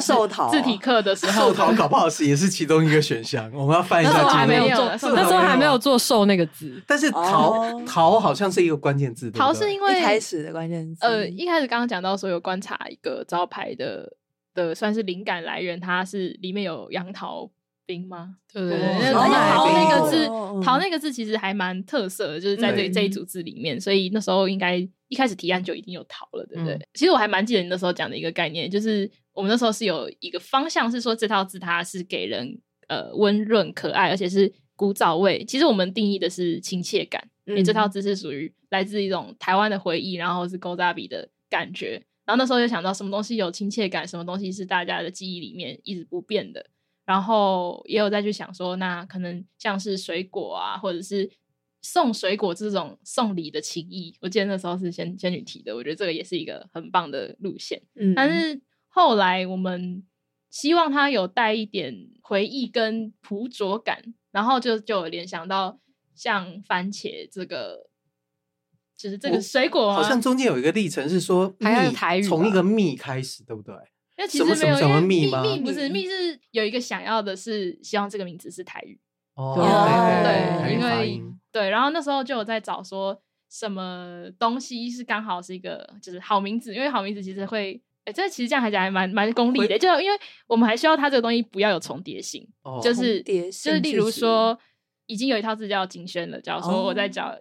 字体课的时候，寿桃搞不好是也是其中一个选项。我们要翻一下。那时候还没有做，那时候还没有做寿那个字。但是桃桃好像是一个关键字。桃是因为一开始的关键字。呃，一开始刚刚讲到说有观察一个招牌的的算是灵感来源，它是里面有杨桃。冰吗？对对对，桃那个字，桃那个字其实还蛮特色的，就是在这这一组字里面，所以那时候应该一开始提案就已经有逃了，对不对？其实我还蛮记得你那时候讲的一个概念，就是我们那时候是有一个方向，是说这套字它是给人呃温润可爱，而且是古早味。其实我们定义的是亲切感，因为这套字是属于来自一种台湾的回忆，然后是古早味的感觉。然后那时候就想到什么东西有亲切感，什么东西是大家的记忆里面一直不变的。然后也有再去想说，那可能像是水果啊，或者是送水果这种送礼的情谊。我记得那时候是仙仙女提的，我觉得这个也是一个很棒的路线。嗯，但是后来我们希望它有带一点回忆跟朴拙感，然后就就联想到像番茄这个，就是这个水果，好像中间有一个历程是说，还有台语，从一个蜜开始，对不对？那其实没有，什么蜜吗？蜜不是蜜，是有一个想要的，是希望这个名字是台语。哦，对，因为对，然后那时候就有在找说什么东西是刚好是一个就是好名字，因为好名字其实会，哎，这其实这样还讲还蛮蛮功利的，就因为我们还需要它这个东西不要有重叠性，就是就是例如说已经有一套字叫景轩了，假如说我在找。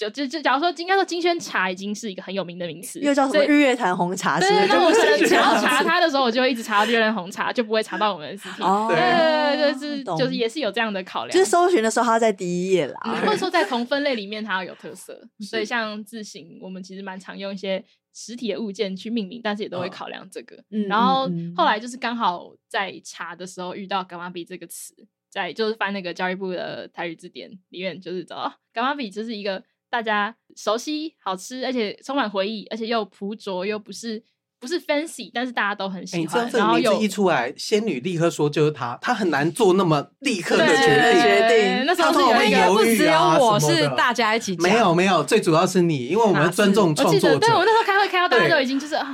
就就就，假如说应该说金萱茶已经是一个很有名的名词，又叫什么日月潭红茶？对，那我可能想要查它的时候，我就会一直查到日月潭红茶，就不会查到我们的字体。对对对，是就是也是有这样的考量。就是搜寻的时候，它在第一页啦，或者说在同分类里面它要有特色。所以像字形，我们其实蛮常用一些实体的物件去命名，但是也都会考量这个。然后后来就是刚好在查的时候遇到“伽马比”这个词，在就是翻那个教育部的台语字典里面，就是找到“柑仔蜜”就是一个。大家熟悉、好吃，而且充满回忆，而且又朴拙，又不是。不是 fancy，但是大家都很喜欢。欸、然后这个名字一出来，仙女立刻说就是他，他很难做那么立刻的决定。决定那时候是有一个，不只有我是大家一起。没有没有，最主要是你，因为我们尊重创作者。对，我那时候开会看到大家都已经就是啊，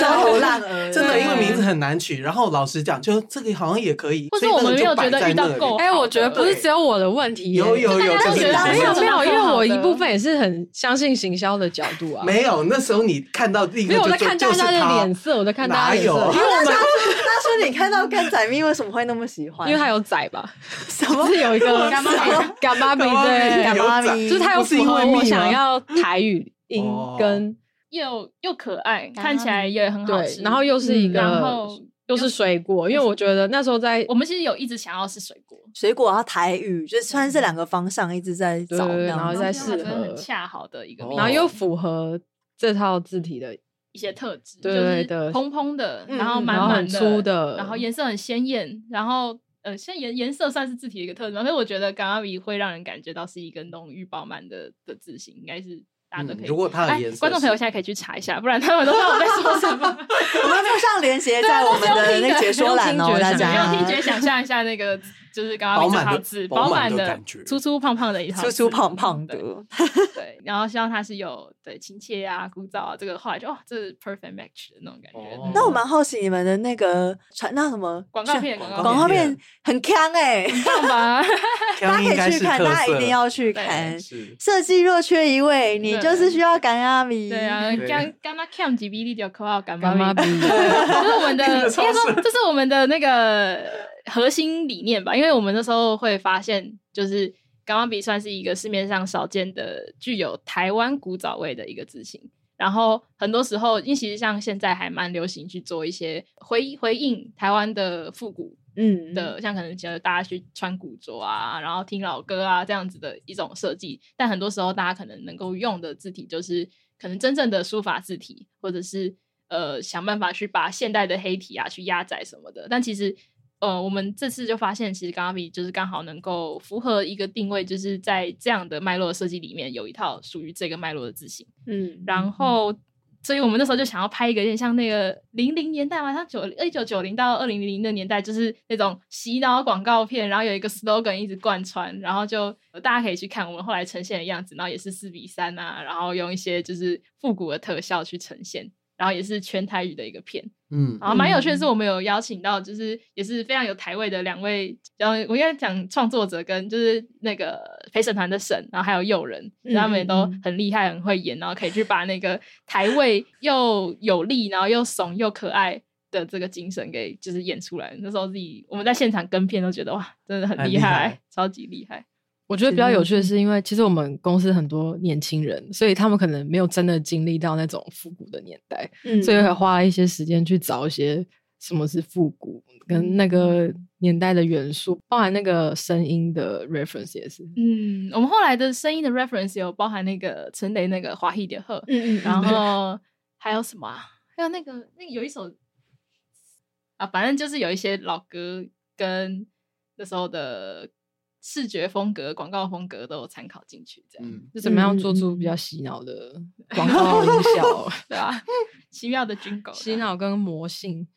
焦头烂额。真的，因为名字很难取。然后老实讲，就这个好像也可以。或者我们没有觉得遇到够。哎，我觉得不是只有我的问题。有有有，没有没有，因为我一部分也是很相信行销的角度啊。没有，那时候你看到第一个，我在看大家的。脸色，我在看大家脸色。因为我们 他说你看到甘仔咪为什么会那么喜欢？因为他有仔吧？什么？是有一个甘妈咪？甘妈咪对，甘妈咪就是他有符合我想要台语音跟又又可爱，看起来也很好吃，然后又是一个，然后又是水果，因为我觉得那时候在我们其实有一直想要是水果，水果和台语，就是穿这两个方向一直在找，然后在适合很恰好的一个，然后又符合这套字体的一些特质，对的，蓬蓬的，然后满满的，粗的，然后颜色很鲜艳，然后呃，现在颜颜色算是字体的一个特征，所以我觉得 Gamabi 会让人感觉到是一个浓郁饱满的的字型，应该是。嗯、如果他的颜色，观众朋友现在可以去查一下，不然他们都不知道我在说什么。我们附上连接在我们的那个解说栏哦，大家用听觉想象一下那个。就是刚刚那套字，饱满的，粗粗胖胖的一套，粗粗胖胖的，对。然后希望他是有对亲切啊、枯燥啊，这个后来就哦，这是 perfect match 的那种感觉。那我蛮好奇你们的那个传那什么广告片，广告片很锵哎，很棒吧？大家可以去看，大家一定要去看。设计若缺一位，你就是需要干阿米。对啊，干干妈 cam 几比例就扣到干妈咪。这是我们的，应该说这是我们的那个。核心理念吧，因为我们那时候会发现，就是 Gamabi 算是一个市面上少见的具有台湾古早味的一个字型。然后很多时候，因为其实像现在还蛮流行去做一些回回应台湾的复古，嗯的，像可能觉得大家去穿古着啊，然后听老歌啊这样子的一种设计。但很多时候，大家可能能够用的字体，就是可能真正的书法字体，或者是呃想办法去把现代的黑体啊去压窄什么的。但其实。呃，我们这次就发现，其实 Gamabi 就是刚好能够符合一个定位，就是在这样的脉络的设计里面，有一套属于这个脉络的字型。嗯，然后，所以我们那时候就想要拍一个有点像那个零零年代嘛，像九一九九零到二零零零的年代，就是那种洗脑广告片，然后有一个 slogan 一直贯穿，然后就大家可以去看我们后来呈现的样子，然后也是四比三啊，然后用一些就是复古的特效去呈现。然后也是全台语的一个片，嗯，然后蛮有趣的是，我们有邀请到，就是也是非常有台位的两位，然后我应该讲创作者跟就是那个陪审团的审，然后还有友人，嗯、他们也都很厉害，很会演，然后可以去把那个台位又有力，然后又怂又可爱的这个精神给就是演出来。那时候自己我们在现场跟片都觉得哇，真的很厉害，厉害超级厉害。我觉得比较有趣的是，因为其实我们公司很多年轻人，所以他们可能没有真的经历到那种复古的年代，嗯，所以会花了一些时间去找一些什么是复古跟那个年代的元素，包含那个声音的 reference 也是。嗯，我们后来的声音的 reference 有包含那个陈雷那个华裔的鹤，嗯嗯，然后还有什么啊？还有那个那个有一首啊，反正就是有一些老歌跟那时候的。视觉风格、广告风格都有参考进去，这样、嗯、就怎么样做出比较洗脑的广告音效，对啊，奇妙的军狗，洗脑跟魔性。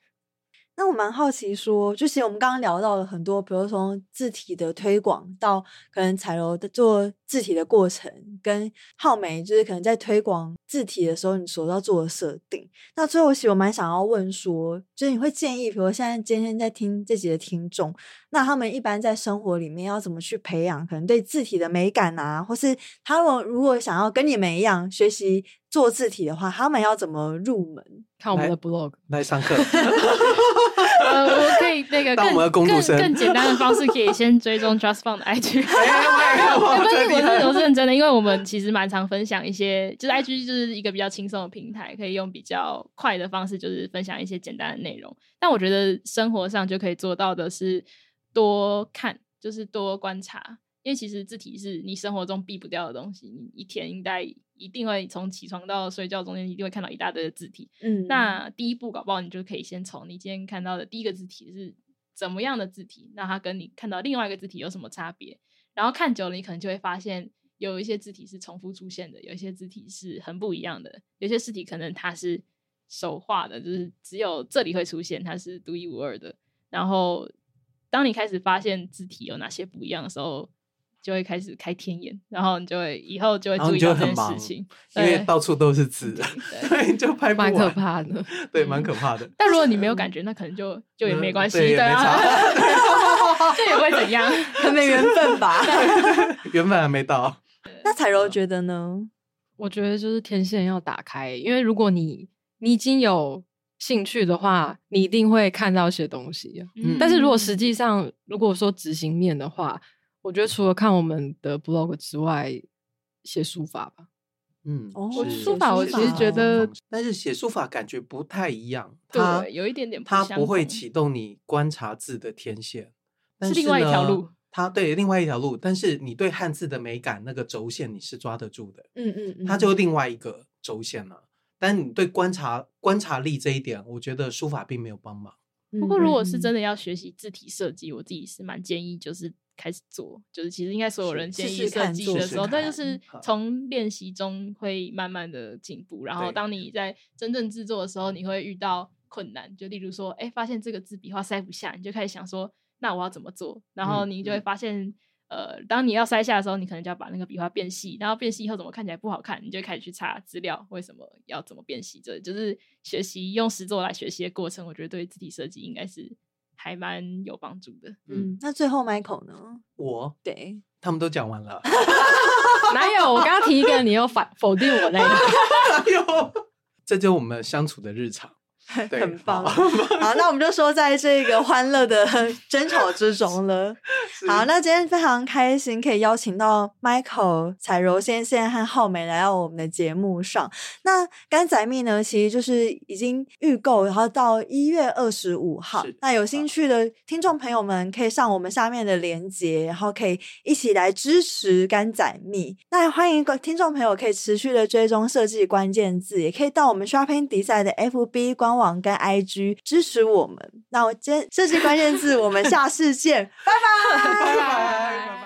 那我蛮好奇说，就其实我们刚刚聊到了很多，比如从字体的推广到可能彩柔的做字体的过程，跟浩美就是可能在推广字体的时候，你所要做的设定。那最后其实我蛮想要问说，就是你会建议，比如现在今天在听这集的听众，那他们一般在生活里面要怎么去培养可能对字体的美感啊，或是他们如果想要跟你们一样学习做字体的话，他们要怎么入门？看我们的 blog 来，来上课。呃，我可以那个更更更简单的方式，可以先追踪 justfont 的 IG。没是我是认真的，因为我们其实蛮常分享一些，就是 IG 就是一个比较轻松的平台，可以用比较快的方式，就是分享一些简单的内容。但我觉得生活上就可以做到的是多看，就是多观察。因为其实字体是你生活中避不掉的东西，你一天应该一定会从起床到睡觉中间一定会看到一大堆的字体。嗯，那第一步搞不好你就可以先从你今天看到的第一个字体是怎么样的字体，那它跟你看到另外一个字体有什么差别？然后看久了，你可能就会发现有一些字体是重复出现的，有一些字体是很不一样的，有些字体可能它是手画的，就是只有这里会出现，它是独一无二的。然后当你开始发现字体有哪些不一样的时候，就会开始开天眼，然后你就会以后就会注意到这件事情，因为到处都是字，对，就拍不完，蛮可怕的，对，蛮可怕的。但如果你没有感觉，那可能就就也没关系，对啊，这也不会怎样，可能缘分吧？缘分还没到。那彩柔觉得呢？我觉得就是天线要打开，因为如果你你已经有兴趣的话，你一定会看到一些东西。嗯，但是如果实际上如果说执行面的话。我觉得除了看我们的 blog 之外，写书法吧。嗯，哦书法我其实觉得，但是写书法感觉不太一样，对，有一点点不它不会启动你观察字的天线，是另外一条路。它对另外一条路，但是你对汉字的美感那个轴线你是抓得住的，嗯嗯嗯，它就另外一个轴线了。但你对观察观察力这一点，我觉得书法并没有帮忙。不过如果是真的要学习字体设计，我自己是蛮建议就是开始做，就是其实应该所有人建议设计的时候，但就是从练习中会慢慢的进步。然后当你在真正制作的时候，你会遇到困难，就例如说，哎，发现这个字笔画塞不下，你就开始想说。那我要怎么做？然后你就会发现，嗯、呃，当你要塞下的时候，你可能就要把那个笔画变细，然后变细以后怎么看起来不好看，你就开始去查资料，为什么要怎么变细？这就是学习用实作来学习的过程。我觉得对字体设计应该是还蛮有帮助的。嗯，那最后 Michael 呢？我对，他们都讲完了，哪有？我刚刚提一个，你又反否定我那个？哪有？这就是我们相处的日常。很棒，好，那我们就说在这个欢乐的 争吵之中了。好，那今天非常开心可以邀请到 Michael、彩柔先生和浩美来到我们的节目上。那干仔蜜呢，其实就是已经预购，然后到一月二十五号。那有兴趣的听众朋友们可以上我们下面的链接，然后可以一起来支持干仔蜜。那欢迎听众朋友可以持续的追踪设计关键字，也可以到我们 Shopping Design 的 FB 官网跟 IG 支持我们，那我今天设计关键字，我们下次见，拜拜，拜拜。